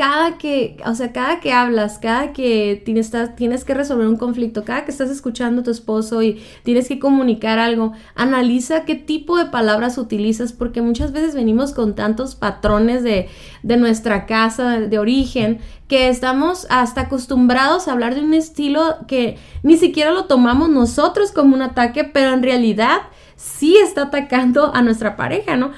cada que, o sea, cada que hablas, cada que tienes, tienes que resolver un conflicto, cada que estás escuchando a tu esposo y tienes que comunicar algo, analiza qué tipo de palabras utilizas, porque muchas veces venimos con tantos patrones de, de nuestra casa, de origen, que estamos hasta acostumbrados a hablar de un estilo que ni siquiera lo tomamos nosotros como un ataque, pero en realidad sí está atacando a nuestra pareja, ¿no?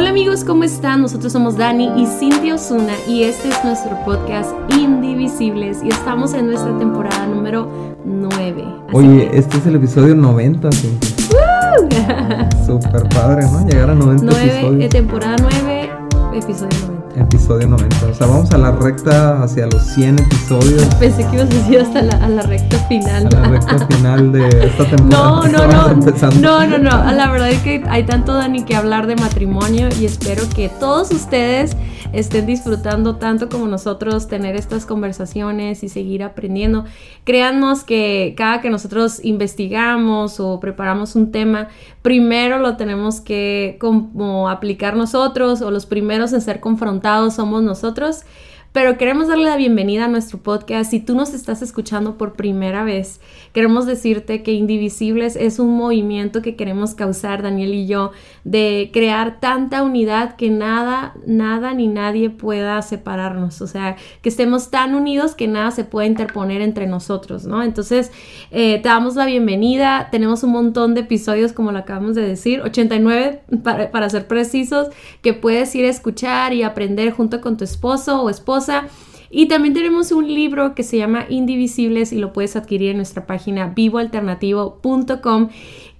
Hola amigos, ¿cómo están? Nosotros somos Dani y Cintia Osuna y este es nuestro podcast Indivisibles y estamos en nuestra temporada número 9. Oye, este es el episodio 90, Cintia. Super padre, ¿no? Llegar a 90 9, episodios. Eh, temporada 9, episodio 90 episodio 90. O sea, vamos a la recta hacia los 100 episodios. Pensé que ibas a decir hasta la, a la recta final. A la recta final de esta temporada. No, no, no. No, no, no. La verdad es que hay tanto, Dani, que hablar de matrimonio y espero que todos ustedes estén disfrutando tanto como nosotros tener estas conversaciones y seguir aprendiendo. Créanos que cada que nosotros investigamos o preparamos un tema, primero lo tenemos que como aplicar nosotros o los primeros en ser confrontados somos nosotros pero queremos darle la bienvenida a nuestro podcast. Si tú nos estás escuchando por primera vez, queremos decirte que Indivisibles es un movimiento que queremos causar, Daniel y yo, de crear tanta unidad que nada, nada ni nadie pueda separarnos. O sea, que estemos tan unidos que nada se pueda interponer entre nosotros, ¿no? Entonces, eh, te damos la bienvenida. Tenemos un montón de episodios, como lo acabamos de decir, 89 para, para ser precisos, que puedes ir a escuchar y aprender junto con tu esposo o esposa y también tenemos un libro que se llama Indivisibles y lo puedes adquirir en nuestra página vivoalternativo.com.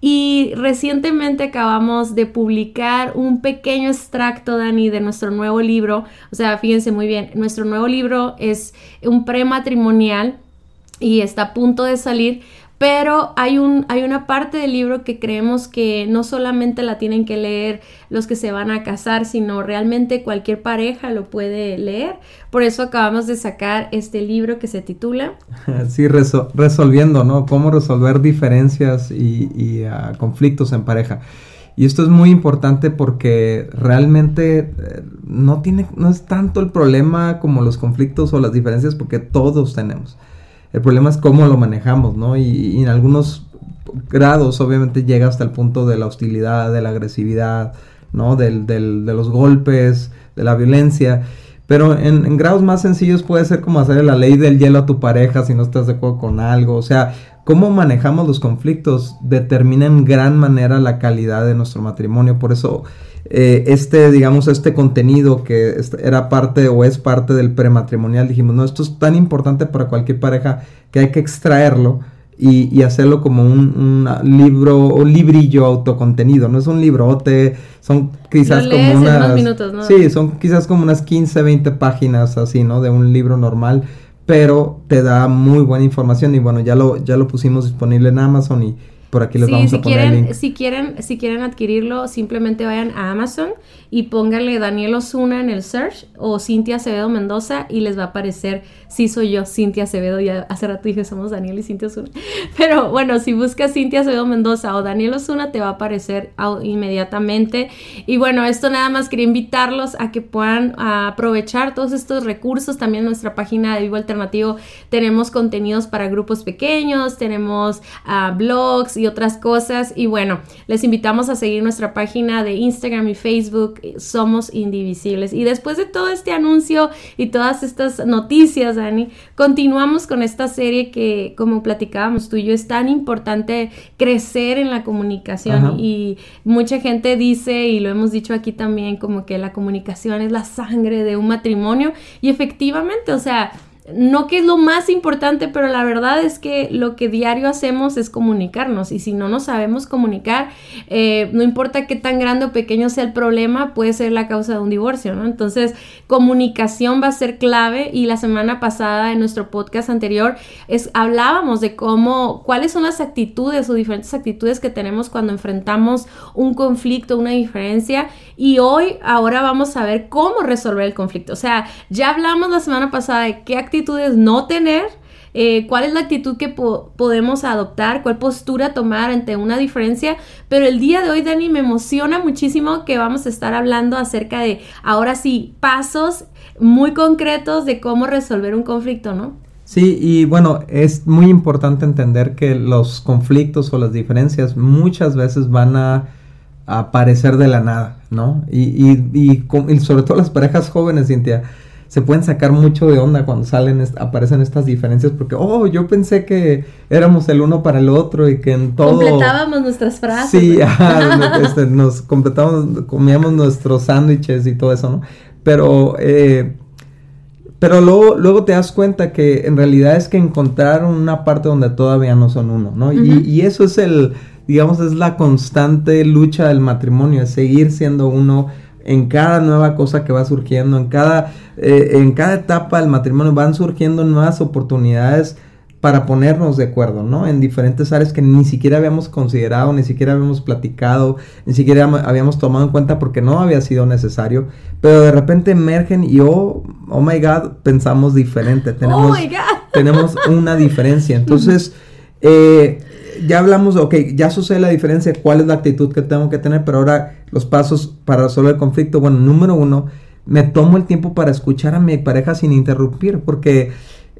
Y recientemente acabamos de publicar un pequeño extracto, Dani, de nuestro nuevo libro. O sea, fíjense muy bien, nuestro nuevo libro es un prematrimonial y está a punto de salir, pero hay, un, hay una parte del libro que creemos que no solamente la tienen que leer los que se van a casar, sino realmente cualquier pareja lo puede leer. Por eso acabamos de sacar este libro que se titula... Sí, resolviendo, ¿no? Cómo resolver diferencias y, ah, conflictos en pareja. Y esto es muy importante porque realmente eh, no, tiene, no es tanto el problema como los conflictos o las diferencias porque todos tenemos. El problema es cómo lo manejamos, ¿no? Y, en algunos grados obviamente llega hasta el punto de la hostilidad, de la agresividad, ¿no? Del, del, de los golpes, de la violencia. Pero en, grados más sencillos puede ser como hacer la ley del hielo a tu pareja si no estás de acuerdo con algo. O sea, cómo manejamos los conflictos determina en gran manera la calidad de nuestro matrimonio. Por eso eh, este, digamos, este contenido que era parte o es parte del prematrimonial, dijimos, no, esto es tan importante para cualquier pareja que hay que extraerlo y, hacerlo como un, libro o librillo autocontenido, no es un librote, son quizás como unas... Minutos, Sí, son quizás como unas 15, 20 páginas así, ¿no? De un libro normal, pero te da muy buena información y bueno, ya lo, ya lo pusimos disponible en Amazon y por aquí les vamos a poner quieren, el link. Si quieren, si quieren adquirirlo, simplemente vayan a Amazon y pónganle Daniel Osuna en el search o Cintia Acevedo Mendoza y les va a aparecer si soy yo, Cintia Acevedo. Ya hace rato dije somos Daniel y Cintia Osuna. Pero bueno, si buscas Cintia Acevedo Mendoza o Daniel Osuna, te va a aparecer inmediatamente. Y bueno, esto nada más quería invitarlos a que puedan aprovechar todos estos recursos. También en nuestra página de Vivo Alternativo tenemos contenidos para grupos pequeños, tenemos uh, blogs y otras cosas. Y bueno, les invitamos a seguir nuestra página de Instagram y Facebook, Somos Indivisibles. Y después de todo este anuncio y todas estas noticias, Dani, continuamos con esta serie que, como platicábamos tú y yo, es tan importante crecer en la comunicación. Y mucha gente dice, y lo hemos dicho aquí también, como que la comunicación es la sangre de un matrimonio. Y efectivamente, o sea, no que es lo más importante, pero la verdad es que lo que diario hacemos es comunicarnos y si no nos sabemos comunicar, eh, no importa qué tan grande o pequeño sea el problema, puede ser la causa de un divorcio, ¿no? Entonces, comunicación va a ser clave y la semana pasada en nuestro podcast anterior es, hablábamos de cómo, cuáles son las actitudes o diferentes actitudes que tenemos cuando enfrentamos un conflicto, una diferencia y hoy, ahora vamos a ver cómo resolver el conflicto. O sea, ya hablamos la semana pasada de qué actitudes no tener eh, cuál es la actitud que podemos adoptar, cuál postura tomar ante una diferencia. Pero el día de hoy, Dani, me emociona muchísimo que vamos a estar hablando acerca de, ahora sí, pasos muy concretos de cómo resolver un conflicto, ¿no? Sí, y bueno, es muy importante entender que los conflictos o las diferencias muchas veces van a, aparecer de la nada, ¿no? Y, y, y, sobre todo las parejas jóvenes, Cintia, se pueden sacar mucho de onda cuando salen, aparecen estas diferencias, porque, oh, yo pensé que éramos el uno para el otro y que en todo... Completábamos nuestras frases. Sí, este, nos completábamos, comíamos nuestros sándwiches y todo eso, ¿no? Pero... Eh, pero luego, luego te das cuenta que en realidad es que encontraron una parte donde todavía no son uno, ¿no? y, y, eso es el, digamos, es la constante lucha del matrimonio, es seguir siendo uno en cada nueva cosa que va surgiendo, en cada, eh, en cada etapa del matrimonio van surgiendo nuevas oportunidades para ponernos de acuerdo, ¿no? En diferentes áreas que ni siquiera habíamos considerado, ni siquiera habíamos platicado, ni siquiera habíamos tomado en cuenta porque no había sido necesario, pero de repente emergen y oh, oh my God, pensamos diferente, tenemos, oh tenemos una diferencia. Entonces, eh, ya hablamos, ok, ya sucede la diferencia, cuál es la actitud que tengo que tener, pero ahora los pasos para resolver el conflicto, bueno, número uno, me tomo el tiempo para escuchar a mi pareja sin interrumpir, porque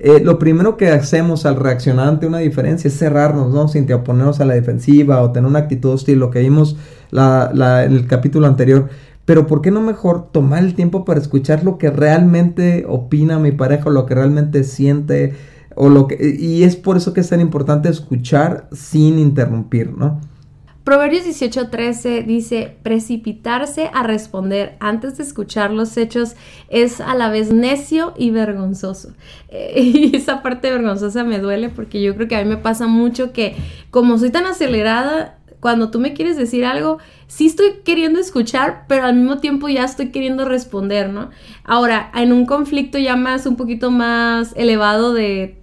eh, lo primero que hacemos al reaccionar ante una diferencia es cerrarnos, ¿no? Sin oponernos a la defensiva o tener una actitud hostil, lo que vimos la, en el capítulo anterior. Pero ¿por qué no mejor tomar el tiempo para escuchar lo que realmente opina mi pareja o lo que realmente siente? O lo que, y es por eso que es tan importante escuchar sin interrumpir, ¿no? Proverbios 18:13 dice, precipitarse a responder antes de escuchar los hechos es a la vez necio y vergonzoso. Eh, y esa parte vergonzosa me duele porque yo creo que a mí me pasa mucho que como soy tan acelerada, cuando tú me quieres decir algo, sí estoy queriendo escuchar, pero al mismo tiempo ya estoy queriendo responder, ¿no? Ahora, en un conflicto ya más, un poquito más elevado de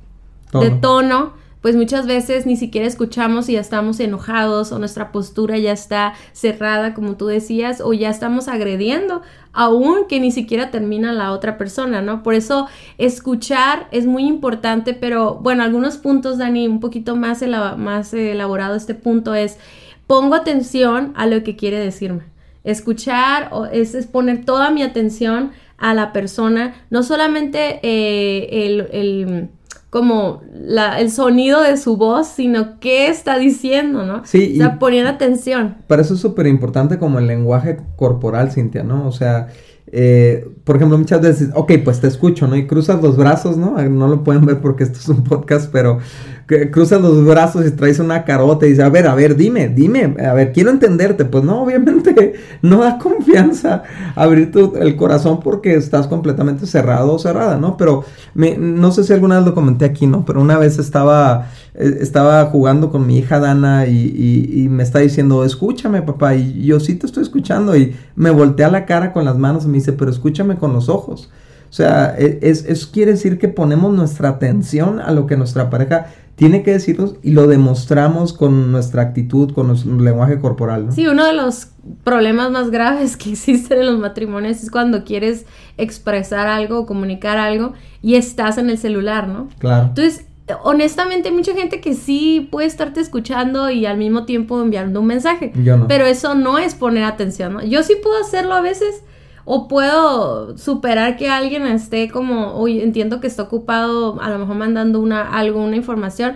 de tono pues muchas veces ni siquiera escuchamos y ya estamos enojados o nuestra postura ya está cerrada, como tú decías, o ya estamos agrediendo, aún que ni siquiera termina la otra persona, ¿no? Por eso escuchar es muy importante, pero bueno, algunos puntos, Dani, un poquito más, más elaborado este punto es, pongo atención a lo que quiere decirme. Escuchar es, es poner toda mi atención a la persona, no solamente eh, el como la, el sonido de su voz, sino qué está diciendo, ¿no? Sí. O sea, poniendo atención. Para eso es súper importante como el lenguaje corporal, Cintia, ¿no? O sea, eh, por ejemplo, muchas veces, ok, pues te escucho, ¿no? Y cruzas los brazos, ¿no? No lo pueden ver porque esto es un podcast, pero cruzas los brazos y traes una carota y dices, a ver, a ver, dime, dime, a ver, quiero entenderte. Pues no, obviamente no da confianza abrir tu, el corazón porque estás completamente cerrado o cerrada, ¿no? Pero me, no sé si alguna vez lo comenté aquí, ¿no? Pero una vez estaba, eh, estaba jugando con mi hija Dana y, y, me está diciendo, escúchame, papá. Y yo sí te estoy escuchando y me voltea la cara con las manos y me dice, pero escúchame con los ojos. O sea, e, es, es, quiere decir que ponemos nuestra atención a lo que nuestra pareja tiene que decirnos y lo demostramos con nuestra actitud, con nuestro lenguaje corporal. ¿no? Sí, uno de los problemas más graves que existen en los matrimonios es cuando quieres expresar algo o comunicar algo y estás en el celular, ¿no? Claro. Entonces, honestamente hay mucha gente que sí puede estarte escuchando y al mismo tiempo enviando un mensaje. Yo no. Pero eso no es poner atención, ¿no? Yo sí puedo hacerlo a veces o puedo superar que alguien esté como, oye, entiendo que está ocupado, a lo mejor mandando una, algo, una información,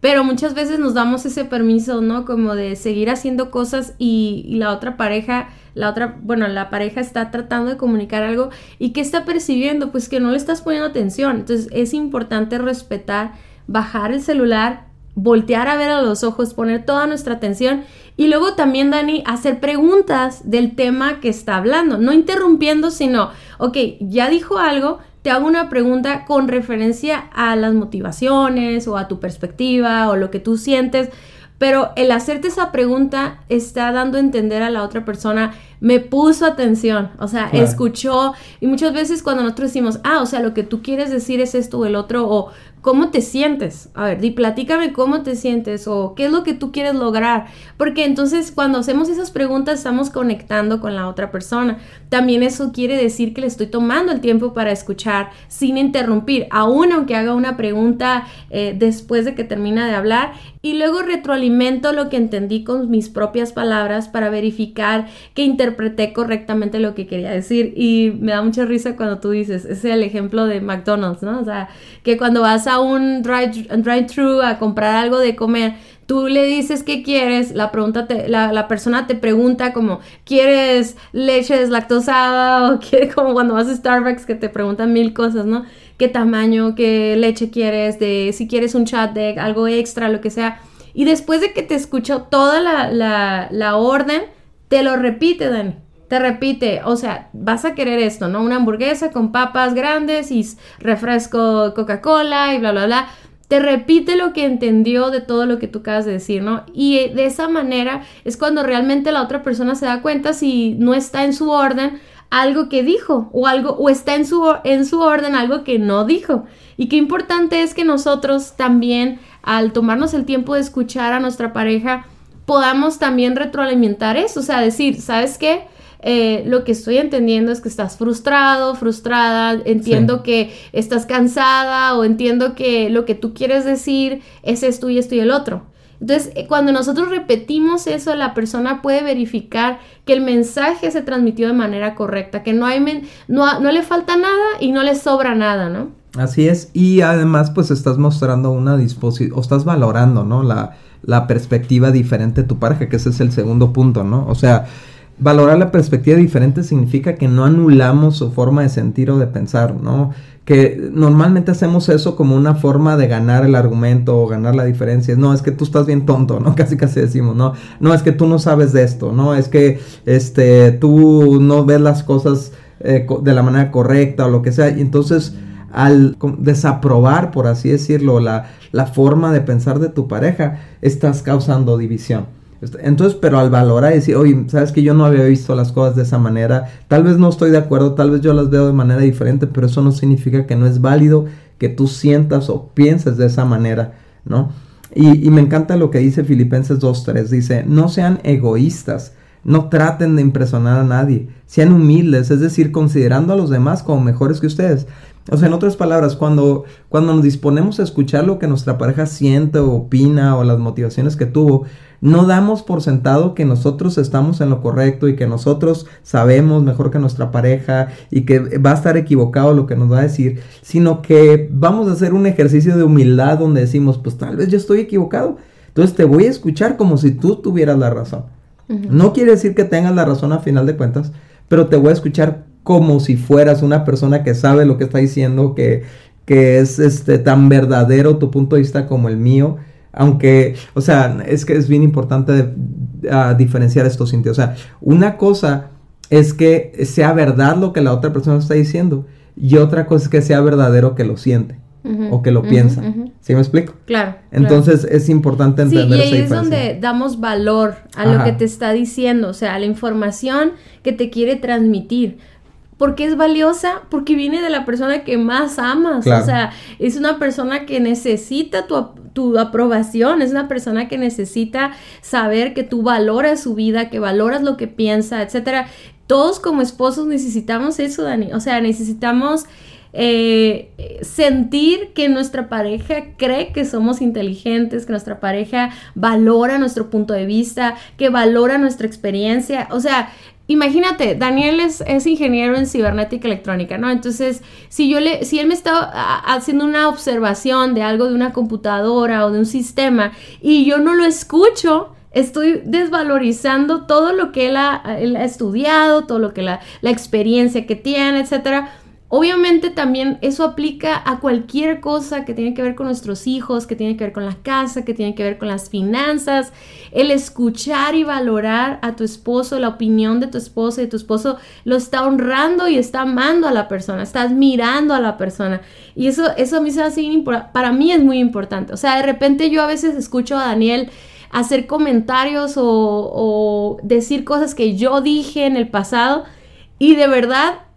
pero muchas veces nos damos ese permiso, ¿no? Como de seguir haciendo cosas y, la otra pareja, la otra, bueno, la pareja está tratando de comunicar algo y ¿qué está percibiendo? Pues que no le estás poniendo atención. Entonces es importante respetar, bajar el celular, voltear a ver a los ojos, poner toda nuestra atención y luego también, Dani, hacer preguntas del tema que está hablando, no interrumpiendo, sino, ok, ya dijo algo, te hago una pregunta con referencia a las motivaciones o a tu perspectiva o lo que tú sientes, pero el hacerte esa pregunta está dando a entender a la otra persona, me puso atención, o sea, escuchó. Y muchas veces cuando nosotros decimos, ah, o sea, lo que tú quieres decir es esto o el otro, o ¿cómo te sientes? A ver, di, platícame cómo te sientes o qué es lo que tú quieres lograr. Porque entonces cuando hacemos esas preguntas estamos conectando con la otra persona. También eso quiere decir que le estoy tomando el tiempo para escuchar sin interrumpir, aún aunque haga una pregunta eh, después de que termina de hablar. Y luego retroalimento lo que entendí con mis propias palabras para verificar que interpreté correctamente lo que quería decir. Y me da mucha risa cuando tú dices, ese es el ejemplo de McDonald's, ¿no? O sea, que cuando vas a un drive-thru a comprar algo de comer, tú le dices qué quieres, la, pregunta la, persona te pregunta como, ¿quieres leche deslactosada? O quiere como cuando vas a Starbucks que te preguntan mil cosas, ¿no? ¿Qué tamaño, qué leche quieres? De si quieres un chat de algo extra, lo que sea. Y después de que te escuchó toda la, la, la orden, te lo repite, Dani te repite, o sea, vas a querer esto, ¿no? Una hamburguesa con papas grandes y refresco Coca-Cola y bla, bla, bla. Te repite lo que entendió de todo lo que tú acabas de decir, ¿no? Y eh, de esa manera es cuando realmente la otra persona se da cuenta si no está en su orden algo que dijo o algo o está en su en su orden algo que no dijo. Y qué importante es que nosotros también al tomarnos el tiempo de escuchar a nuestra pareja podamos también retroalimentar eso, o sea, decir, ¿sabes qué? Eh, lo que estoy entendiendo es que estás frustrado, frustrada, entiendo que estás cansada o entiendo que lo que tú quieres decir es esto y esto y el otro. Entonces, eh, cuando nosotros repetimos eso, la persona puede verificar que el mensaje se transmitió de manera correcta, que no, hay no, no le falta nada y no le sobra nada, ¿no? Así es, y además pues estás mostrando una disposición, o estás valorando, ¿no? La, la perspectiva diferente de tu pareja, que ese es el segundo punto, ¿no? O sea, valorar la perspectiva diferente significa que no anulamos su forma de sentir o de pensar, ¿no? Que normalmente hacemos eso como una forma de ganar el argumento o ganar la diferencia. No, es que tú estás bien tonto, ¿no? Casi casi decimos, ¿no? No, es que tú no sabes de esto, ¿no? Es que este, tú no ves las cosas eh, de la manera correcta o lo que sea. Y entonces, al desaprobar, por así decirlo, la, la forma de pensar de tu pareja, estás causando división. Entonces, pero al valorar y decir, oye, sabes que yo no había visto las cosas de esa manera, tal vez no estoy de acuerdo, tal vez yo las veo de manera diferente, pero eso no significa que no es válido que tú sientas o pienses de esa manera, ¿no? Y, y me encanta lo que dice Filipenses 2.3, dice, no sean egoístas, no traten de impresionar a nadie, sean humildes, es decir, considerando a los demás como mejores que ustedes. O sea, en otras palabras, cuando, cuando nos disponemos a escuchar lo que nuestra pareja siente o opina o las motivaciones que tuvo, no damos por sentado que nosotros estamos en lo correcto y que nosotros sabemos mejor que nuestra pareja y que va a estar equivocado lo que nos va a decir, sino que vamos a hacer un ejercicio de humildad donde decimos, pues tal vez yo estoy equivocado. Entonces te voy a escuchar como si tú tuvieras la razón. No quiere decir que tengas la razón a final de cuentas, pero te voy a escuchar como si fueras una persona que sabe lo que está diciendo, que, que es este, tan verdadero tu punto de vista como el mío. Aunque, o sea, es que es bien importante diferenciar estos sentidos. O sea, una cosa es que sea verdad lo que la otra persona está diciendo y otra cosa es que sea verdadero que lo siente. o que lo piensa. ¿Sí me explico? Claro. Entonces es importante entender sí, y ahí es donde damos valor a lo que te está diciendo, o sea, a la información que te quiere transmitir. ¿Por qué es valiosa? Porque viene de la persona que más amas. O sea, es una persona que necesita tu, aprobación, es una persona que necesita saber que tú valoras su vida, que valoras lo que piensa, etcétera. Todos como esposos necesitamos eso, Dani. O sea, necesitamos eh, sentir que nuestra pareja cree que somos inteligentes, que nuestra pareja valora nuestro punto de vista, que valora nuestra experiencia. O sea, imagínate, Daniel es, ingeniero en cibernética electrónica, ¿no? Entonces, si yo le, si él me está haciendo una observación de algo de una computadora o de un sistema y yo no lo escucho, estoy desvalorizando todo lo que él ha, estudiado, todo lo que la, la experiencia que tiene, etcétera Obviamente también eso aplica a cualquier cosa que tiene que ver con nuestros hijos, que tiene que ver con la casa, que tiene que ver con las finanzas. El escuchar y valorar a tu esposo, la opinión de tu esposo y de tu esposo, lo está honrando y está amando a la persona, está admirando a la persona. Y eso, eso a mí se hace para mí es muy importante. O sea, de repente yo a veces escucho a Daniel hacer comentarios o, o decir cosas que yo dije en el pasado y de verdad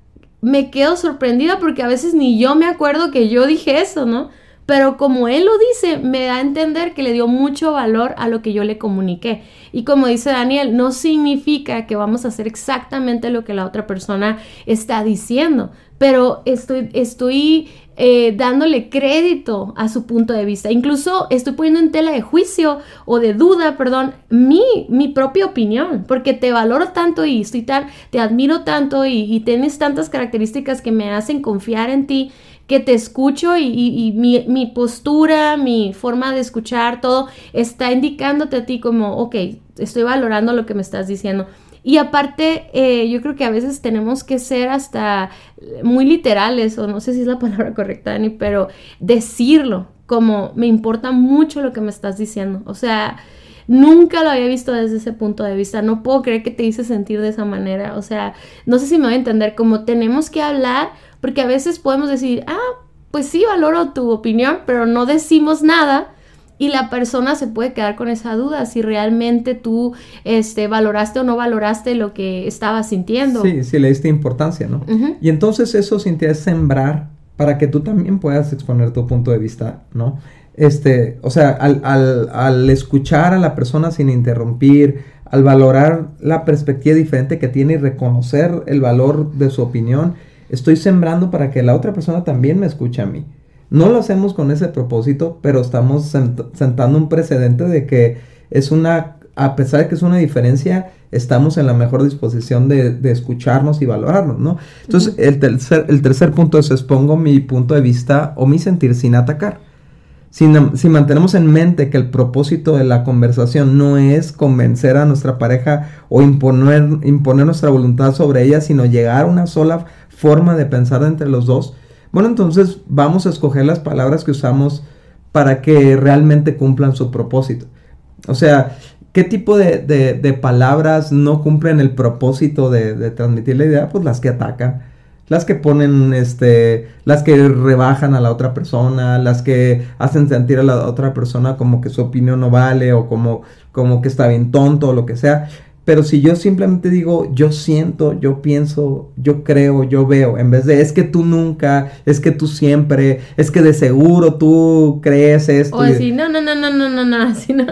me quedo sorprendida porque a veces ni yo me acuerdo que yo dije eso, ¿no? Pero como él lo dice, me da a entender que le dio mucho valor a lo que yo le comuniqué. Y como dice Daniel, no significa que vamos a hacer exactamente lo que la otra persona está diciendo, pero estoy, estoy eh, dándole crédito a su punto de vista. Incluso estoy poniendo en tela de juicio o de duda, perdón, mi, mi propia opinión, porque te valoro tanto y estoy tan, te admiro tanto y, tienes tantas características que me hacen confiar en ti que te escucho y, mi, mi, postura, mi forma de escuchar, todo está indicándote a ti como, ok, estoy valorando lo que me estás diciendo. Y aparte, eh, yo creo que a veces tenemos que ser hasta muy literales, o no sé si es la palabra correcta, Dani, pero decirlo, como me importa mucho lo que me estás diciendo. O sea, nunca lo había visto desde ese punto de vista. No puedo creer que te hice sentir de esa manera. O sea, no sé si me voy a entender, como tenemos que hablar, porque a veces podemos decir, ah, pues sí, valoro tu opinión, pero no decimos nada y la persona se puede quedar con esa duda si realmente tú este, valoraste o no valoraste lo que estaba sintiendo. Sí, si le diste importancia, ¿no? Y entonces eso, Cintia, es sembrar para que tú también puedas exponer tu punto de vista, ¿no? Este, o sea, al, al, al escuchar a la persona sin interrumpir, al valorar la perspectiva diferente que tiene y reconocer el valor de su opinión, estoy sembrando para que la otra persona también me escuche a mí. No lo hacemos con ese propósito, pero estamos sentando un precedente de que es una, a pesar de que es una diferencia, estamos en la mejor disposición de, escucharnos y valorarnos, ¿no? Entonces, el, tercer, el tercer punto es expongo mi punto de vista o mi sentir sin atacar. Si, mantenemos en mente que el propósito de la conversación no es convencer a nuestra pareja o imponer, imponer nuestra voluntad sobre ella, sino llegar a una sola forma de pensar entre los dos, bueno, entonces vamos a escoger las palabras que usamos para que realmente cumplan su propósito. O sea, ¿qué tipo de, palabras no cumplen el propósito de, transmitir la idea? Pues las que atacan, las que ponen, este, las que rebajan a la otra persona, las que hacen sentir a la otra persona como que su opinión no vale o como, como que está bien tonto o lo que sea. Pero si yo simplemente digo, yo siento, yo pienso, yo creo, yo veo, en vez de es que tú nunca, es que tú siempre, es que de seguro tú crees esto. O decir, no, no, no, no, no, no, no, así no.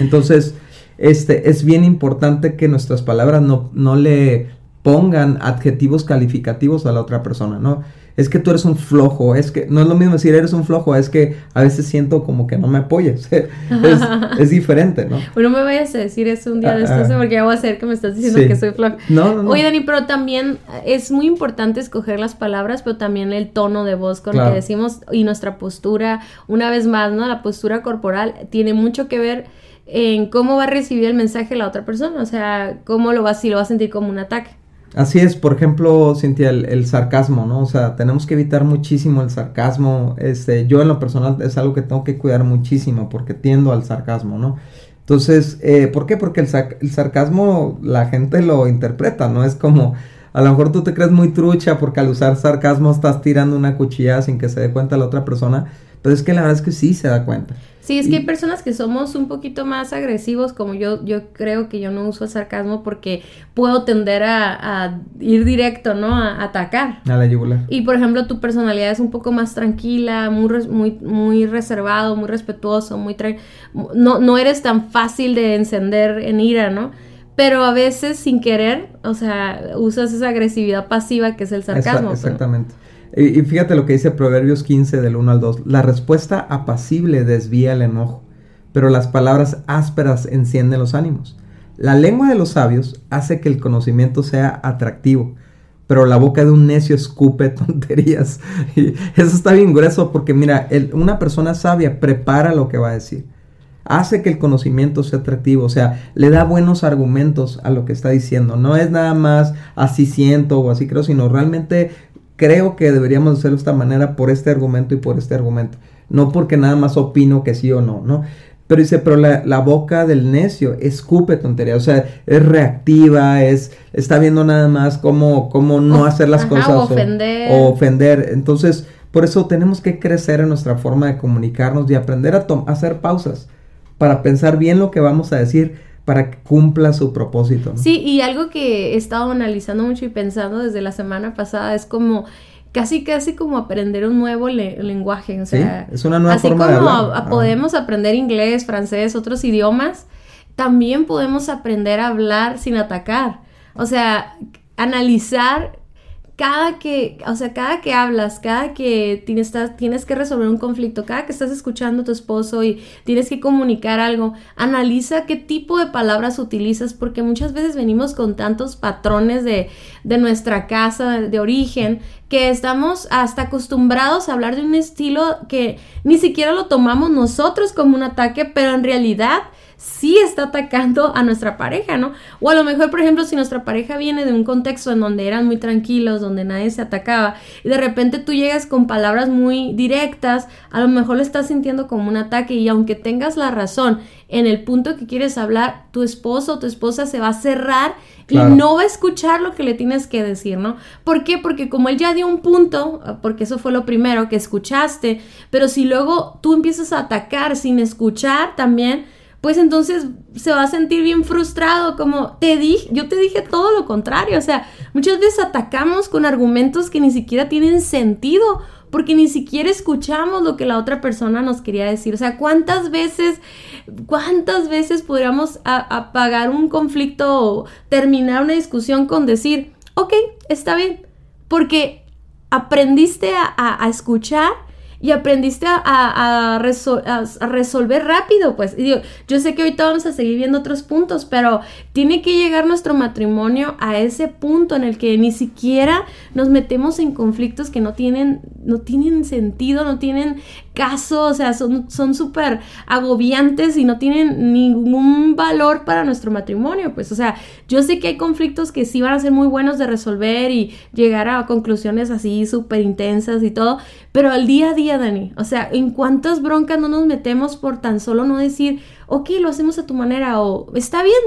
Entonces, este, es bien importante que nuestras palabras no, no le pongan adjetivos calificativos a la otra persona, ¿no? es que tú eres un flojo, es que no es lo mismo decir eres un flojo, es que a veces siento como que no me apoyas. es, diferente, ¿no? Bueno, no me vayas a decir eso un día de estos, ah, ah. porque ya voy a hacer que me estás diciendo que soy flojo. No, no, no. Oye, Dani, pero también es muy importante escoger las palabras, pero también el tono de voz con el que decimos y nuestra postura, una vez más, ¿no? La postura corporal tiene mucho que ver en cómo va a recibir el mensaje la otra persona, o sea, cómo lo va, si lo va a sentir como un ataque. Así es, por ejemplo, Cintia, el, sarcasmo, ¿no? O sea, tenemos que evitar muchísimo el sarcasmo. Este, yo en lo personal es algo que tengo que cuidar muchísimo porque tiendo al sarcasmo, ¿no? Entonces, eh, ¿por qué? Porque el, el, sarcasmo la gente lo interpreta, ¿no? Es como, a lo mejor tú te crees muy trucha porque al usar sarcasmo estás tirando una cuchilla sin que se dé cuenta la otra persona, pero es que la verdad es que sí se da cuenta. Sí, es que hay personas que somos un poquito más agresivos, como yo, yo creo que yo no uso el sarcasmo porque puedo tender a, ir directo, ¿no? A, atacar. A la yugular. Y por ejemplo, tu personalidad es un poco más tranquila, muy, muy, muy reservado, muy respetuoso, muy... no, no eres tan fácil de encender en ira, ¿no? Pero a veces sin querer, o sea, usas esa agresividad pasiva que es el sarcasmo. exactamente. Y, fíjate lo que dice Proverbios 15 del 1 al 2. La respuesta apacible desvía el enojo, pero las palabras ásperas encienden los ánimos. La lengua de los sabios hace que el conocimiento sea atractivo, pero la boca de un necio escupe tonterías. Eso está bien grueso porque mira, una persona sabia prepara lo que va a decir. Hace que el conocimiento sea atractivo, o sea, le da buenos argumentos a lo que está diciendo. No es nada más así siento o así creo, sino realmente creo que deberíamos hacerlo de esta manera por este argumento y por este argumento. No porque nada más opino que sí o no, ¿no? Pero dice, pero la, boca del necio escupe tontería, o sea, es reactiva, es, está viendo nada más cómo, cómo no hacer las cosas. O ofender. O, ofender. Entonces, por eso tenemos que crecer en nuestra forma de comunicarnos y aprender a, a hacer pausas para pensar bien lo que vamos a decir para que cumpla su propósito. Sí, y algo que he estado analizando mucho y pensando desde la semana pasada es como casi casi como aprender un nuevo lenguaje, o sea, es una nueva así forma como podemos aprender inglés, francés, otros idiomas, también podemos aprender a hablar sin atacar. O sea, analizar cada que, o sea, cada que hablas, cada que tienes, tienes que resolver un conflicto, cada que estás escuchando a tu esposo y tienes que comunicar algo, analiza qué tipo de palabras utilizas, porque muchas veces venimos con tantos patrones de, de nuestra casa, de, de origen, que estamos hasta acostumbrados a hablar de un estilo que ni siquiera lo tomamos nosotros como un ataque, pero en realidad sí está atacando a nuestra pareja, ¿no? O a lo mejor, por ejemplo, si nuestra pareja viene de un contexto en donde eran muy tranquilos, donde nadie se atacaba, y de repente tú llegas con palabras muy directas, a lo mejor lo estás sintiendo como un ataque y aunque tengas la razón en el punto que quieres hablar, tu esposo o tu esposa se va a cerrar y no va a escuchar lo que le tienes que decir, ¿no? ¿Por qué? Porque como él ya dio un punto, porque eso fue lo primero que escuchaste, pero si luego tú empiezas a atacar sin escuchar también, pues entonces se va a sentir bien frustrado, como te dije, yo te dije todo lo contrario, o sea, muchas veces atacamos con argumentos que ni siquiera tienen sentido, porque ni siquiera escuchamos lo que la otra persona nos quería decir, o sea, ¿cuántas veces, cuántas veces podríamos apagar un conflicto o terminar una discusión con decir, ok, está bien, porque aprendiste a, a escuchar y aprendiste a, resolver rápido, pues. yo sé que ahorita vamos a seguir viendo otros puntos, pero tiene que llegar nuestro matrimonio a ese punto en el que ni siquiera nos metemos en conflictos que no tienen, no tienen sentido, no tienen caso, o sea, son súper agobiantes y no tienen ningún valor para nuestro matrimonio, pues, o sea, yo sé que hay conflictos que sí van a ser muy buenos de resolver y llegar a conclusiones así súper intensas y todo, pero al día a día, Dani, o sea, ¿en cuántas broncas no nos metemos por tan solo no decir, ok, lo hacemos a tu manera o está bien?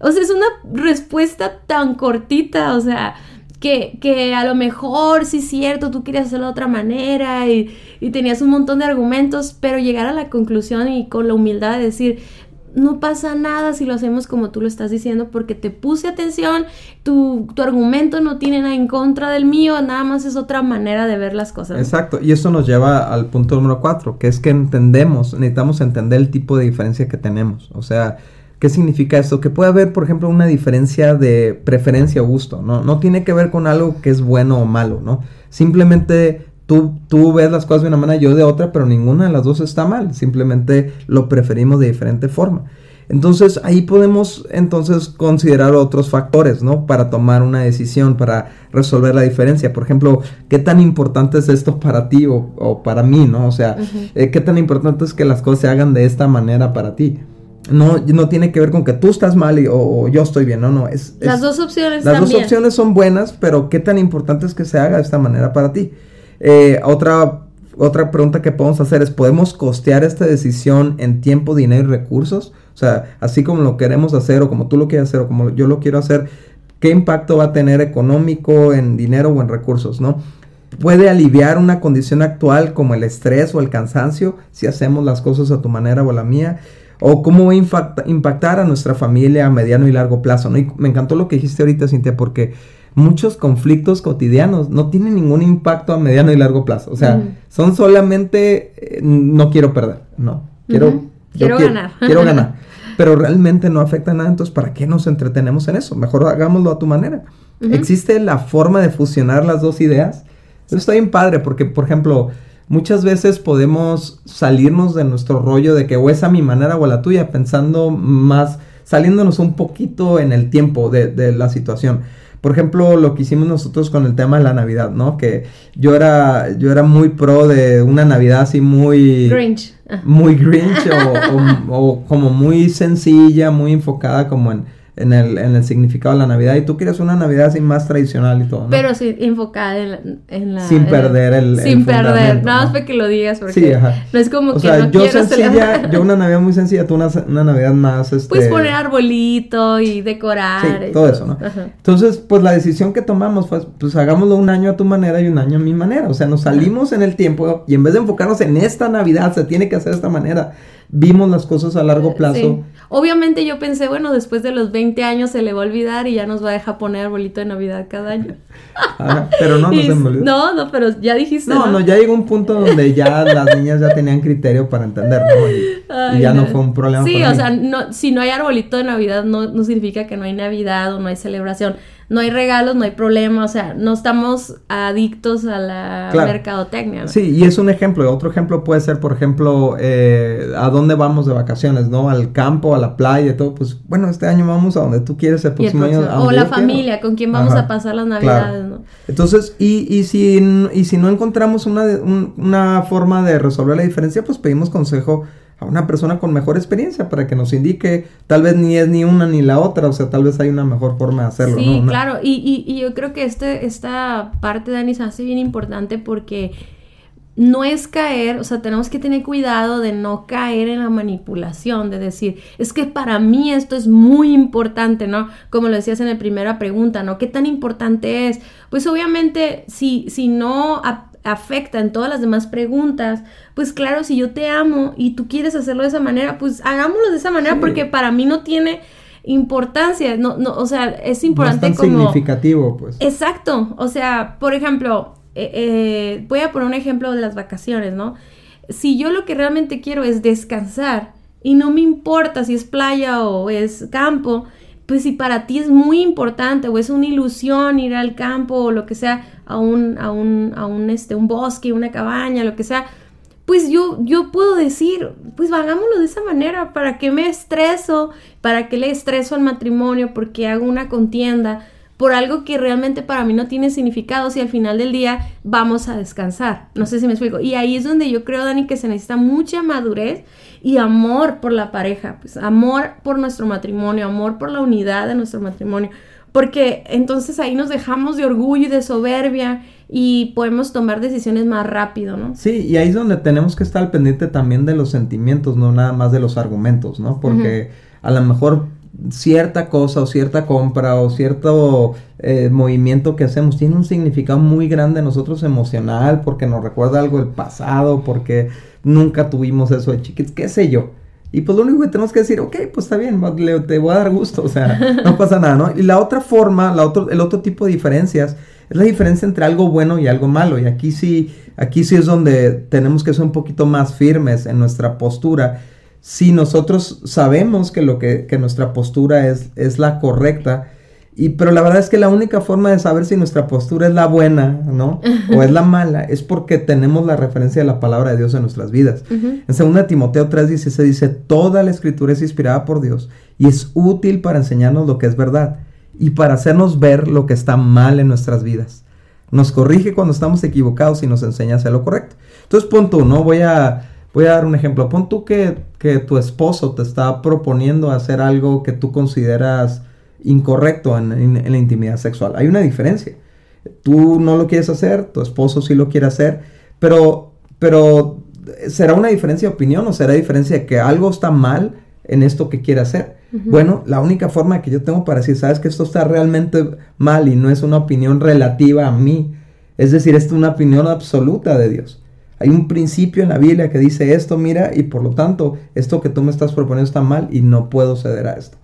O sea, es una respuesta tan cortita, o sea, que, a lo mejor sí es cierto, tú querías hacerlo de otra manera y, tenías un montón de argumentos, pero llegar a la conclusión y con la humildad de decir, no pasa nada si lo hacemos como tú lo estás diciendo porque te puse atención, tu, tu, argumento no tiene nada en contra del mío, nada más es otra manera de ver las cosas. Exacto, y eso nos lleva al punto número cuatro, que es que entendemos, necesitamos entender el tipo de diferencia que tenemos, o sea, ¿Qué significa esto? Que puede haber, por ejemplo, una diferencia de preferencia o gusto, ¿no? No tiene que ver con algo que es bueno o malo, ¿no? Simplemente tú, tú ves las cosas de una manera, yo de otra, pero ninguna de las dos está mal. Simplemente lo preferimos de diferente forma. Entonces ahí podemos entonces considerar otros factores, ¿no? Para tomar una decisión, para resolver la diferencia. Por ejemplo, ¿qué tan importante es esto para ti o, para mí, ¿no? O sea, eh, ¿qué tan importante es que las cosas se hagan de esta manera para ti? no, no tiene que ver con que tú estás mal y, o, yo estoy bien, no, no, es... las dos opciones Las dos opciones son buenas, pero ¿qué tan importante es que se haga de esta manera para ti? Eh, otra, otra pregunta que podemos hacer es, ¿podemos costear esta decisión en tiempo, dinero y recursos? O sea, así como lo queremos hacer o como tú lo quieres hacer o como yo lo quiero hacer, ¿qué impacto va a tener económico, en dinero o en recursos, no? puede aliviar una condición actual como el estrés o el cansancio si hacemos las cosas a tu manera o a la mía o cómo va a impactar a nuestra familia a mediano y largo plazo. ¿no? Y me encantó lo que dijiste ahorita, Cintia, porque muchos conflictos cotidianos no tienen ningún impacto a mediano y largo plazo. O sea, son solamente eh, no quiero perder, no. Quiero, quiero ganar. Quiero ganar. Pero realmente no afecta nada, entonces ¿para qué nos entretenemos en eso? Mejor hagámoslo a tu manera. ¿Existe la forma de fusionar las dos ideas? Eso está bien padre porque, por ejemplo, muchas veces podemos salirnos de nuestro rollo de que o es a mi manera o a la tuya, pensando más, saliéndonos un poquito en el tiempo de, de la situación. Por ejemplo, lo que hicimos nosotros con el tema de la Navidad, ¿no? Que yo era, yo era muy pro de una Navidad así muy... Grinch. Muy Grinch o como muy sencilla, muy enfocada como en en el, en el significado de la Navidad. Y tú quieres una Navidad así más tradicional y todo, ¿no? Pero sí, enfocada en la... sin perder el... Sin perder, nada más para que lo digas, porque sí, ajá. no es como o que sea, no yo sencilla, yo una Navidad muy sencilla, tú una, una Navidad más, este... Puedes poner arbolito y decorar. Sí, todo, eso, ¿no? Entonces, pues la decisión que tomamos fue, pues hagámoslo un año a tu manera y un año a mi manera. O sea, nos salimos en el tiempo y en vez de enfocarnos en esta Navidad, se tiene que hacer de esta manera, vimos las cosas a largo plazo. Obviamente yo pensé, bueno, después de los 20 años se le va a olvidar y ya nos va a dejar poner arbolito de Navidad cada año. Pero no, no se me olvidó. No, no, pero ya dijiste. No, no, ya llegó un punto donde ya las niñas ya tenían criterio para entender, ¿no? Y, ya no. fue un problema. Sí, o sea, no, si no hay arbolito de Navidad no, no significa que no hay Navidad o no hay celebración no hay regalos, no hay problema, o sea, no estamos adictos a la mercadotecnia. Sí, y es un ejemplo. Otro ejemplo puede ser, por ejemplo, eh, a dónde vamos de vacaciones, ¿no? Al campo, a la playa y todo. Pues bueno, este año vamos a donde tú quieres, el próximo, año. o la familia, con quién vamos a pasar las navidades, ¿no? Entonces, y, y, si, y si no encontramos una, una forma de resolver la diferencia, pues pedimos consejo a una persona con mejor experiencia para que nos indique, tal vez ni es ni una ni la otra, o sea, tal vez hay una mejor forma de hacerlo. Sí, claro, y, y, yo creo que este, esta parte, Dani, se hace bien importante porque no es caer, o sea, tenemos que tener cuidado de no caer en la manipulación, de decir, es que para mí esto es muy importante, ¿no? Como lo decías en la primera pregunta, ¿no? ¿Qué tan importante es? Pues obviamente, si, si no en todas las demás preguntas, pues claro, si yo te amo y tú quieres hacerlo de esa manera, pues hagámoslo de esa manera porque para mí no tiene importancia, no, no, o sea, es importante no es tan significativo, pues. Exacto, o sea, por ejemplo, eh, eh, voy a poner un ejemplo de las vacaciones, ¿no? Si yo lo que realmente quiero es descansar y no me importa si es playa o es campo, pues si para ti es muy importante o es una ilusión ir al campo o lo que sea, a un, a un, a un, este, un bosque, una cabaña, lo que sea, pues yo, yo puedo decir, pues hagámoslo de esa manera, ¿para qué me estreso? ¿Para qué le estreso al matrimonio? Porque hago una contienda por algo que realmente para mí no tiene significado si al final del día vamos a descansar. No sé si me explico. Y ahí es donde yo creo, Dani, que se necesita mucha madurez y amor por la pareja, pues amor por nuestro matrimonio, amor por la unidad de nuestro matrimonio, porque entonces ahí nos dejamos de orgullo y de soberbia y podemos tomar decisiones más rápido, ¿no? Sí, y ahí es donde tenemos que estar al pendiente también de los sentimientos, no nada más de los argumentos, ¿no? Porque a lo mejor cierta cosa o cierta compra o cierto eh, movimiento que hacemos tiene un significado muy grande en nosotros emocional porque nos recuerda algo del pasado, porque nunca tuvimos eso de chiquitos, qué sé yo. Y pues lo único que tenemos que decir, ok, pues está bien, te voy a dar gusto, o sea, no pasa nada, ¿no? Y la otra forma, la otro, el otro tipo de diferencias es la diferencia entre algo bueno y algo malo. Y aquí sí, aquí sí es donde tenemos que ser un poquito más firmes en nuestra postura. Si nosotros sabemos que lo que, que nuestra postura es, es la correcta, y, pero la verdad es que la única forma de saber si nuestra postura es la buena, ¿no? O es la mala, es porque tenemos la referencia de la palabra de Dios en nuestras vidas. En 2 Timoteo 3:16 dice, toda la escritura es inspirada por Dios y es útil para enseñarnos lo que es verdad y para hacernos ver lo que está mal en nuestras vidas. Nos corrige cuando estamos equivocados y nos enseña a hacer lo correcto. Entonces pon tú, ¿no? Voy a, voy a dar un ejemplo. Pon tú que, que tu esposo te está proponiendo hacer algo que tú consideras incorrecto en, la intimidad sexual. Hay una diferencia. Tú no lo quieres hacer, tu esposo sí lo quiere hacer, pero, pero ¿será una diferencia de opinión o será diferencia de que algo está mal en esto que quiere hacer? Bueno, la única forma que yo tengo para decir, sabes que esto está realmente mal y no es una opinión relativa a mí, es decir, es una opinión absoluta de Dios. Hay un principio en la Biblia que dice esto, mira, y por lo tanto, esto que tú me estás proponiendo está mal y no puedo ceder a esto.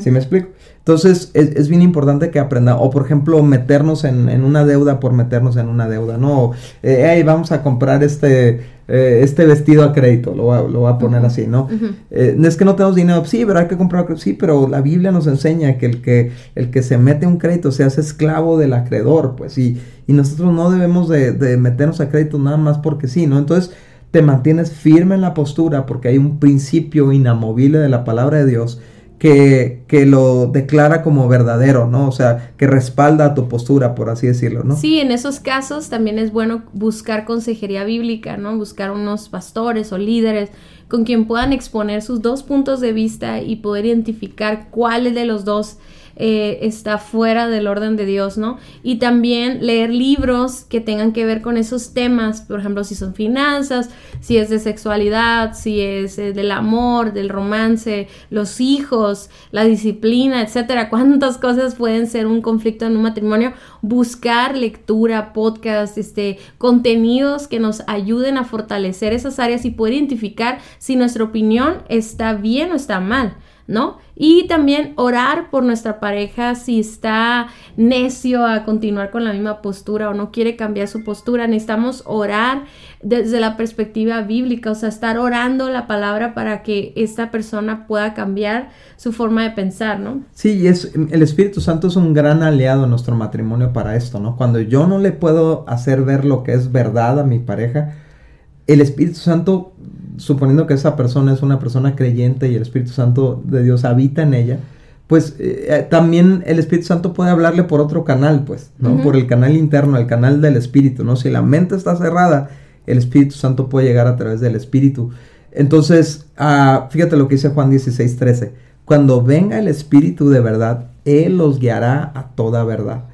¿Sí me explico? Entonces es, bien importante que aprenda, o por ejemplo, meternos en, una deuda por meternos en una deuda, ¿no? Eh, vamos a comprar este, eh, este vestido a crédito, lo, voy a poner así, ¿no? Eh, es que no tenemos dinero, sí, pero hay que comprar, sí, pero la Biblia nos enseña que el que, el que se mete un crédito se hace esclavo del acreedor, pues, y, y nosotros no debemos de, de meternos a crédito nada más porque sí, ¿no? Entonces te mantienes firme en la postura porque hay un principio inamovible de la palabra de Dios que, que, lo declara como verdadero, ¿no? O sea, que respalda tu postura, por así decirlo, ¿no? Sí, en esos casos también es bueno buscar consejería bíblica, ¿no? Buscar unos pastores o líderes con quien puedan exponer sus dos puntos de vista y poder identificar cuál de los dos eh, está fuera del orden de Dios, ¿no? Y también leer libros que tengan que ver con esos temas, por ejemplo, si son finanzas, si es de sexualidad, si es eh, del amor, del romance, los hijos, la disciplina, etcétera. ¿Cuántas cosas pueden ser un conflicto en un matrimonio? Buscar lectura, podcast, este, contenidos que nos ayuden a fortalecer esas áreas y poder identificar si nuestra opinión está bien o está mal. ¿No? Y también orar por nuestra pareja si está necio a continuar con la misma postura o no quiere cambiar su postura. Necesitamos orar desde la perspectiva bíblica, o sea, estar orando la palabra para que esta persona pueda cambiar su forma de pensar, ¿no? Sí, y es, el Espíritu Santo es un gran aliado en nuestro matrimonio para esto, ¿no? Cuando yo no le puedo hacer ver lo que es verdad a mi pareja, el Espíritu Santo suponiendo que esa persona es una persona creyente y el Espíritu Santo de Dios habita en ella, pues eh, eh, también el Espíritu Santo puede hablarle por otro canal, pues, ¿no? Por el canal interno, el canal del Espíritu, ¿no? Si la mente está cerrada, el Espíritu Santo puede llegar a través del Espíritu. Entonces, ah, fíjate lo que dice Juan 16, 13. Cuando venga el Espíritu de verdad, Él los guiará a toda verdad.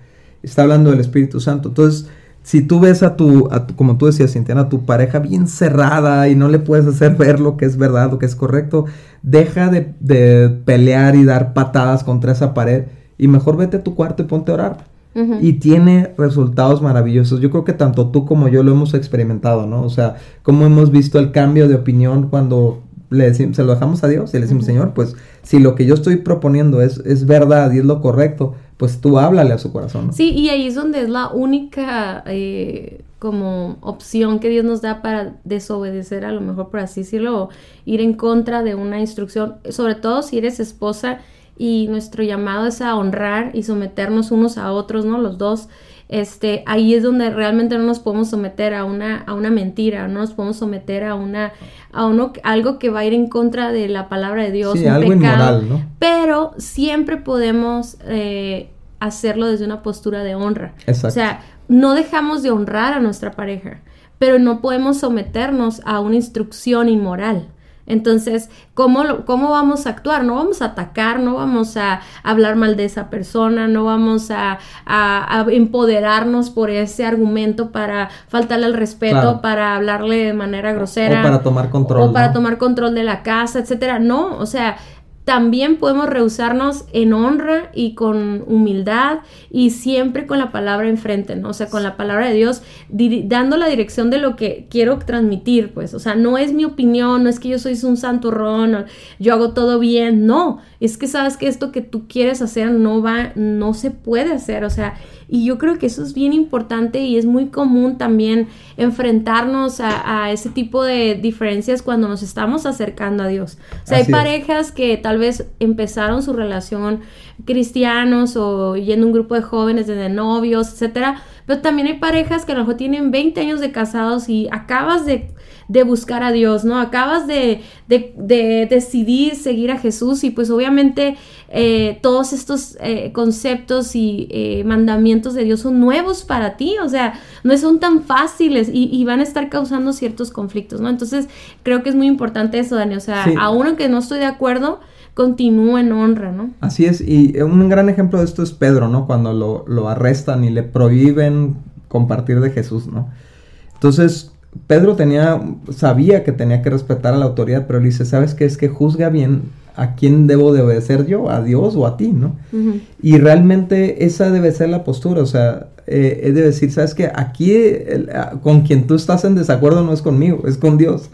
Está hablando del Espíritu Santo. Entonces, si tú ves a tu, como tú decías, Cintiana, a tu pareja bien cerrada y no le puedes hacer ver lo que es verdad, lo que es correcto, deja de, pelear y dar patadas contra esa pared y mejor vete a tu cuarto y ponte a orar. Y tiene resultados maravillosos. Yo creo que tanto tú como yo lo hemos experimentado, ¿no? O sea, como hemos visto el cambio de opinión cuando le decimos, se lo dejamos a Dios y le decimos, Señor, pues si lo que yo estoy proponiendo es, es verdad y es lo correcto, pues tú háblale a su corazón. Sí, y ahí es donde es la única eh, como opción que Dios nos da para desobedecer, a lo mejor por así decirlo, o ir en contra de una instrucción, sobre todo si eres esposa y nuestro llamado es a honrar y someternos unos a otros, ¿no? Los dos. Este, ahí es donde realmente no nos podemos someter a una, a una mentira, no nos podemos someter a una, a uno, algo que va a ir en contra de la palabra de Dios, un algo pecado. Inmoral, ¿no? Pero siempre podemos eh, hacerlo desde una postura de honra. O sea, no dejamos de honrar a nuestra pareja, pero no podemos someternos a una instrucción inmoral. Entonces, ¿cómo, ¿cómo vamos a actuar? No vamos a atacar, no vamos a hablar mal de esa persona, no vamos a, empoderarnos por ese argumento para faltarle el respeto, para hablarle de manera grosera. O para tomar control. O para tomar control de la casa, etcétera. No, o sea, también podemos rehusarnos en honra y con humildad y siempre con la palabra enfrente, ¿no? O sea, con la palabra de Dios, dando la dirección de lo que quiero transmitir, pues, o sea, no es mi opinión, no es que yo soy un santurrón, yo hago todo bien, no, es que sabes que esto que tú quieres hacer no va, no se puede hacer, o sea, y yo creo que eso es bien importante y es muy común también enfrentarnos a, ese tipo de diferencias cuando nos estamos acercando a Dios. O sea, hay parejas que tal vez empezaron su relación cristianos o yendo a un grupo de jóvenes desde novios, etcétera, pero también hay parejas que a lo mejor tienen 20 años de casados y acabas de de buscar a Dios, ¿no? Acabas de, de, decidir seguir a Jesús y pues obviamente eh, todos estos eh, conceptos y eh, mandamientos de Dios son nuevos para ti, o sea, no son tan fáciles y, van a estar causando ciertos conflictos, ¿no? Entonces creo que es muy importante eso, Dani, o sea, aún aunque no estoy de acuerdo, continúa en honra, ¿no? Así es, y un gran ejemplo de esto es Pedro, ¿no? Cuando lo, lo arrestan y le prohíben compartir de Jesús, ¿no? Entonces, Pedro tenía, sabía que tenía que respetar a la autoridad, pero le dice, ¿sabes qué? Es que juzga bien a quién debo de obedecer yo, a Dios o a ti, ¿no? Y realmente esa debe ser la postura, o sea, eh, es de decir, ¿sabes qué? Aquí con quien tú estás en desacuerdo no es conmigo, es con Dios.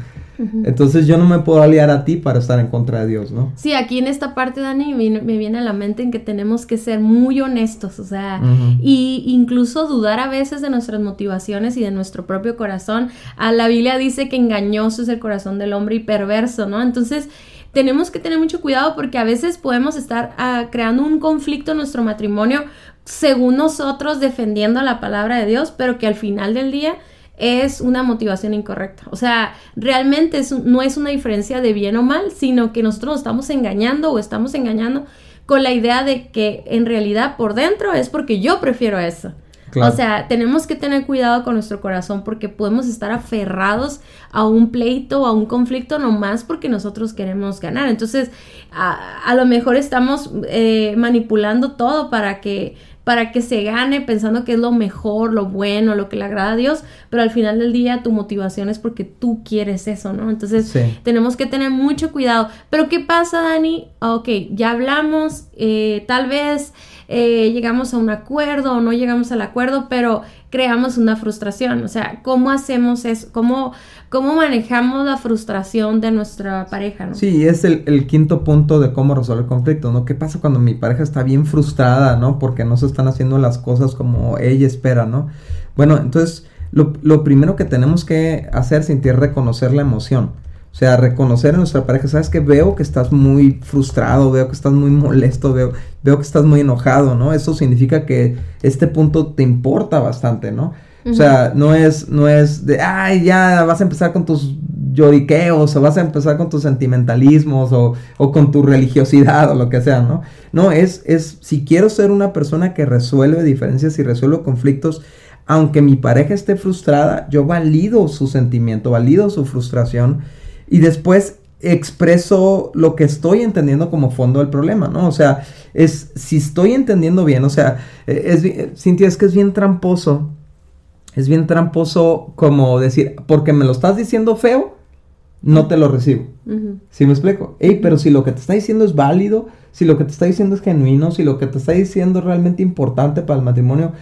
Entonces yo no me puedo aliar a ti para estar en contra de Dios, ¿no? Sí, aquí en esta parte, Dani, me, viene a la mente en que tenemos que ser muy honestos, o sea, y incluso dudar a veces de nuestras motivaciones y de nuestro propio corazón. A ah, la Biblia dice que engañoso es el corazón del hombre y perverso, ¿no? Entonces tenemos que tener mucho cuidado porque a veces podemos estar ah, creando un conflicto en nuestro matrimonio según nosotros defendiendo la palabra de Dios, pero que al final del día es una motivación incorrecta. O sea, realmente no es una diferencia de bien o mal, sino que nosotros nos estamos engañando o estamos engañando con la idea de que en realidad por dentro es porque yo prefiero eso. O sea, tenemos que tener cuidado con nuestro corazón porque podemos estar aferrados a un pleito o a un conflicto nomás porque nosotros queremos ganar. Entonces, a, lo mejor estamos eh, manipulando todo para que para que se gane pensando que es lo mejor, lo bueno, lo que le agrada a Dios, pero al final del día tu motivación es porque tú quieres eso, ¿no? Entonces tenemos que tener mucho cuidado. Pero ¿qué pasa, Dani? Ok, ya hablamos, eh, tal vez eh, llegamos a un acuerdo o no llegamos al acuerdo, pero creamos una frustración. O sea, ¿cómo hacemos eso? ¿Cómo, cómo manejamos la frustración de nuestra pareja? ¿no? Sí, es el, el, quinto punto de cómo resolver conflicto, ¿no? ¿Qué pasa cuando mi pareja está bien frustrada, ¿no? Porque no se están haciendo las cosas como ella espera, ¿no? Bueno, entonces lo, lo primero que tenemos que hacer es reconocer la emoción. O sea, reconocer en nuestra pareja, sabes que veo que estás muy frustrado, veo que estás muy molesto, veo, veo que estás muy enojado, ¿no? Eso significa que este punto te importa bastante, ¿no? O sea, no es, no es de, ay, ya vas a empezar con tus lloriqueos, o vas a empezar con tus sentimentalismos, o, o, con tu religiosidad, o lo que sea, ¿no? No, es, es, si quiero ser una persona que resuelve diferencias y resuelve conflictos, aunque mi pareja esté frustrada, yo valido su sentimiento, valido su frustración, y después expreso lo que estoy entendiendo como fondo del problema, ¿no? O sea, es si estoy entendiendo bien, o sea, e, es, Cintia, es que es bien tramposo, es bien tramposo como decir, porque me lo estás diciendo feo, no te lo recibo. ¿Sí me explico? Ey, pero si lo que te está diciendo es válido, si lo que te está diciendo es genuino, si lo que te está diciendo es realmente importante para el matrimonio,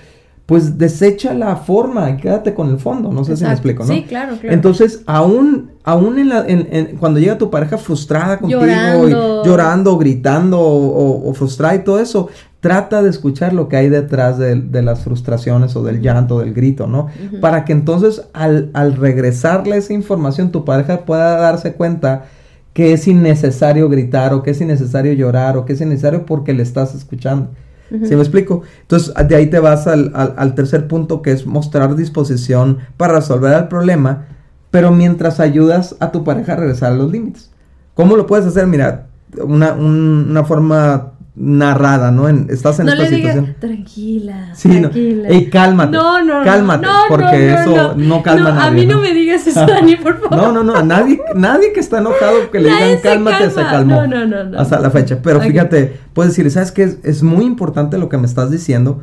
pues desecha la forma y quédate con el fondo. No sé si me explico, ¿no? Sí, claro, claro. Entonces, aún, aún en la, en, cuando llega tu pareja frustrada contigo, llorando, y, llorando gritando o, frustrada y todo eso, trata de escuchar lo que hay detrás de, las frustraciones o del llanto, del grito, ¿no? Para que entonces al, al regresarle esa información, tu pareja pueda darse cuenta que es innecesario gritar o que es innecesario llorar o que es innecesario porque le estás escuchando. ¿Sí me explico? Entonces, de ahí te vas al, al, tercer punto que es mostrar disposición para resolver el problema, pero mientras ayudas a tu pareja a regresar a los límites. ¿Cómo lo puedes hacer? Mira, una, una forma narrada, ¿no? estás en no esta le situación. Tranquila, sí, tranquila. No. Ey, cálmate. No, no, cálmate, no, porque eso no, calma a nadie. A mí no, me digas eso, Dani, por favor. No, no, no, nadie, nadie que está enojado que le digan cálmate se, calmó. No, no, no, Hasta la fecha. Pero fíjate, puedes decir, ¿sabes qué? Es, es muy importante lo que me estás diciendo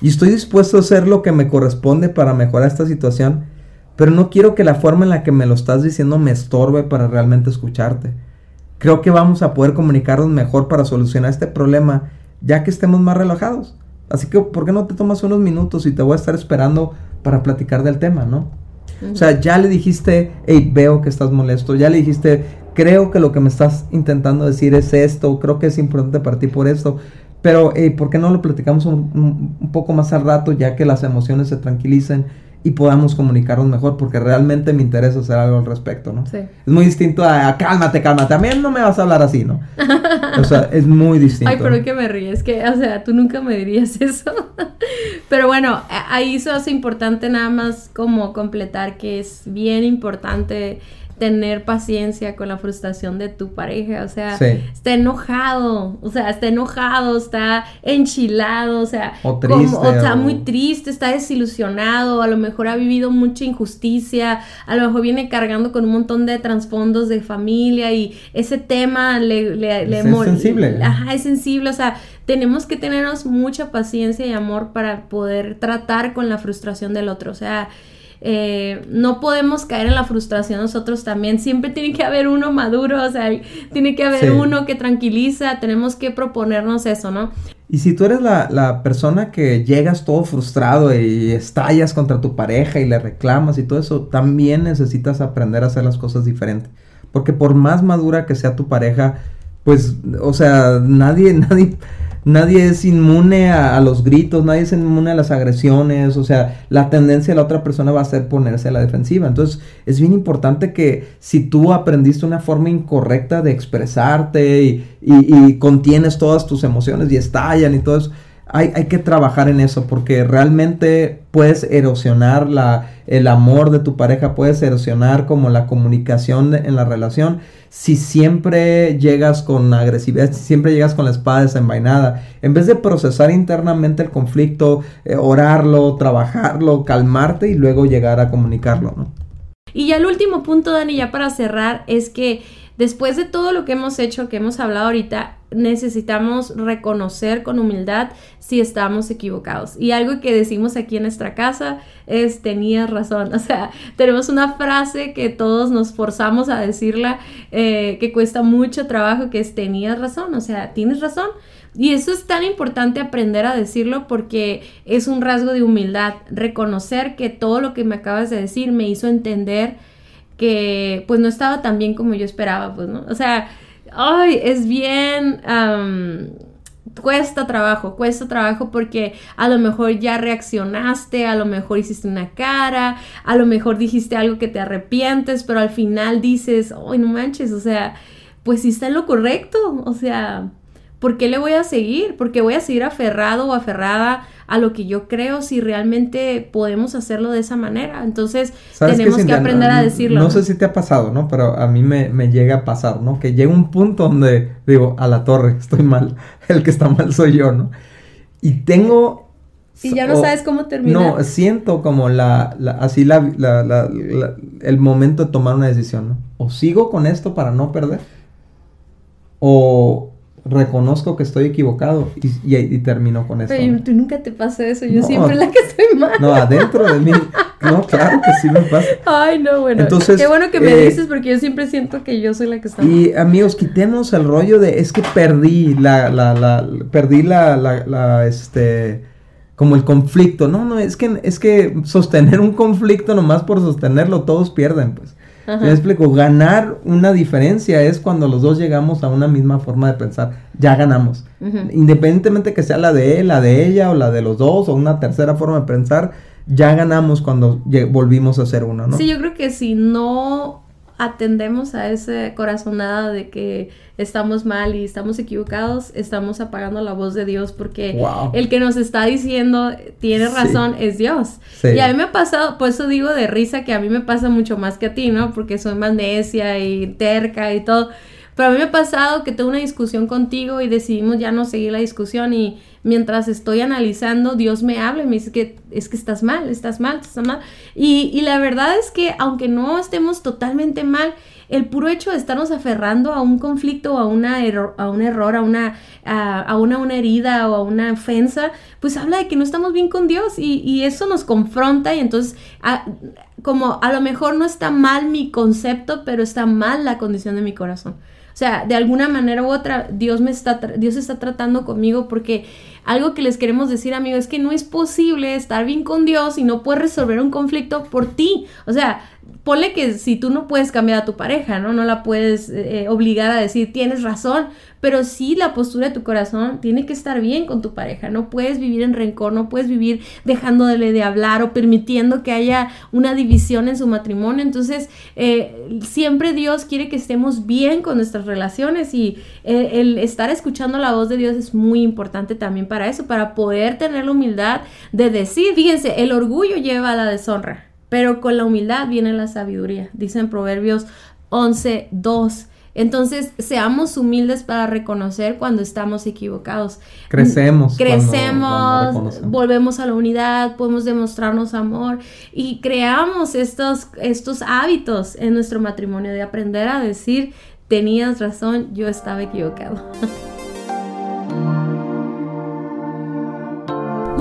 y estoy dispuesto a hacer lo que me corresponde para mejorar esta situación, pero no quiero que la forma en la que me lo estás diciendo me estorbe para realmente escucharte creo que vamos a poder comunicarnos mejor para solucionar este problema ya que estemos más relajados. Así que, ¿por qué no te tomas unos minutos y te voy a estar esperando para platicar del tema, ¿no? O sea, ya le dijiste, hey, veo que estás molesto, ya le dijiste, creo que lo que me estás intentando decir es esto, creo que es importante para ti por esto, pero, hey, ¿por qué no lo platicamos un, un poco más al rato ya que las emociones se tranquilicen y podamos comunicarnos mejor, porque realmente me interesa hacer algo al respecto, ¿no? Sí. Es muy distinto a, cálmate, cálmate, también no me vas a hablar así, ¿no? o sea, es muy distinto. Ay, pero que me ríes, que, o sea, tú nunca me dirías eso. pero bueno, ahí eso es importante nada más como completar que es bien importante tener paciencia con la frustración de tu pareja, o sea, está enojado, o sea, está enojado, está enchilado, o sea, o, triste, o está muy triste, está desilusionado, a lo mejor ha vivido mucha injusticia, a lo mejor viene cargando con un montón de trasfondos de familia y ese tema le, le, le es sensible. Ajá, es sensible, o sea, tenemos que tenernos mucha paciencia y amor para poder tratar con la frustración del otro, o sea, eh, no podemos caer en la frustración nosotros también. Siempre tiene que haber uno maduro, o sea, tiene que haber uno que tranquiliza, tenemos que proponernos eso, ¿no? Y si tú eres la, la, persona que llegas todo frustrado y estallas contra tu pareja y le reclamas y todo eso, también necesitas aprender a hacer las cosas diferentes. Porque por más madura que sea tu pareja, pues, o sea, nadie, nadie, nadie es inmune a, los gritos, nadie es inmune a las agresiones, o sea, la tendencia de la otra persona va a ser ponerse a la defensiva. Entonces, es bien importante que si tú aprendiste una forma incorrecta de expresarte y, y contienes todas tus emociones y estallan y todo eso, hay, que trabajar en eso porque realmente puedes erosionar la, el amor de tu pareja, puedes erosionar como la comunicación en la relación si siempre llegas con agresividad, si siempre llegas con la espada desenvainada. En vez de procesar internamente el conflicto, eh, orarlo, trabajarlo, calmarte y luego llegar a comunicarlo. Y ya el último punto, Dani, ya para cerrar, es que después de todo lo que hemos hecho, que hemos hablado ahorita, necesitamos reconocer con humildad si estamos equivocados. Y algo que decimos aquí en nuestra casa es tenías razón. O sea, tenemos una frase que todos nos forzamos a decirla, eh, que cuesta mucho trabajo, que es tenías razón. O sea, tienes razón. Y eso es tan importante aprender a decirlo porque es un rasgo de humildad, reconocer que todo lo que me acabas de decir me hizo entender que pues no estaba tan bien como yo esperaba, pues, ¿no? O sea, ay, es bien cuesta trabajo, cuesta trabajo porque a lo mejor ya reaccionaste, a lo mejor hiciste una cara, a lo mejor dijiste algo que te arrepientes, pero al final dices, ay, no manches, o sea, pues sí está en lo correcto, o sea, ¿por qué le voy a seguir? ¿Por qué voy a seguir aferrado o aferrada a lo que yo creo si realmente podemos hacerlo de esa manera? Entonces tenemos que, aprender a decirlo. No, sé si te ha pasado, ¿no? Pero a mí me, llega a pasar, ¿no? Que llega un punto donde digo, a la torre, estoy mal, el que está mal soy yo, ¿no? Y tengo... Y ya no sabes cómo terminar. No, siento como la, así la, el momento de tomar una decisión, ¿no? O sigo con esto para no perder, o, reconozco que estoy equivocado y, y, termino con eso. Pero tú nunca te pasa eso, yo siempre la que estoy mal. No, adentro de mí. No, claro que sí me pasa. Ay, no, bueno. Entonces, Qué bueno que me eh, dices porque yo siempre siento que yo soy la que está mal. Y amigos, quitemos el rollo de es que perdí la, la, la, perdí la, la, la, este, como el conflicto. No, no, es que, es que sostener un conflicto nomás por sostenerlo, todos pierden, pues. Me explico, ganar una diferencia es cuando los dos llegamos a una misma forma de pensar, ya ganamos. Independientemente que sea la de él, la de ella o la de los dos o una tercera forma de pensar, ya ganamos cuando volvimos a ser uno, ¿no? Sí, yo creo que si no atendemos a ese corazonada de que estamos mal y estamos equivocados, estamos apagando la voz de Dios porque el que nos está diciendo tiene razón es Dios. Y a mí me ha pasado, por eso digo de risa que a mí me pasa mucho más que a ti, ¿no? Porque soy más necia y terca y todo. Pero a mí me ha pasado que tengo una discusión contigo y decidimos ya no seguir la discusión y mientras estoy analizando, Dios me habla y me dice que es que estás mal, estás mal, estás mal. Y, y la verdad es que aunque no estemos totalmente mal, el puro hecho de estarnos aferrando a un conflicto, a, una a un error, a una, a, una, una, herida o a una ofensa, pues habla de que no estamos bien con Dios y, y eso nos confronta y entonces como a lo mejor no está mal mi concepto, pero está mal la condición de mi corazón. O sea, de alguna manera u otra, Dios me está, Dios está tratando conmigo porque algo que les queremos decir, amigo, es que no es posible estar bien con Dios y no puedes resolver un conflicto por ti. O sea, ponle que si tú no puedes cambiar a tu pareja, ¿no? No la puedes eh, obligar a decir, tienes razón, pero sí la postura de tu corazón tiene que estar bien con tu pareja. No puedes vivir en rencor, no puedes vivir dejándole de hablar o permitiendo que haya una división en su matrimonio. Entonces, eh, siempre Dios quiere que estemos bien con nuestras relaciones y eh, el estar escuchando la voz de Dios es muy importante también para eso, para poder tener la humildad de decir, fíjense, el orgullo lleva a la deshonra pero con la humildad viene la sabiduría, dicen Proverbios 11, 2. Entonces, seamos humildes para reconocer cuando estamos equivocados. Crecemos. Crecemos, volvemos a la unidad, podemos demostrarnos amor y creamos estos, estos hábitos en nuestro matrimonio de aprender a decir, tenías razón, yo estaba equivocado.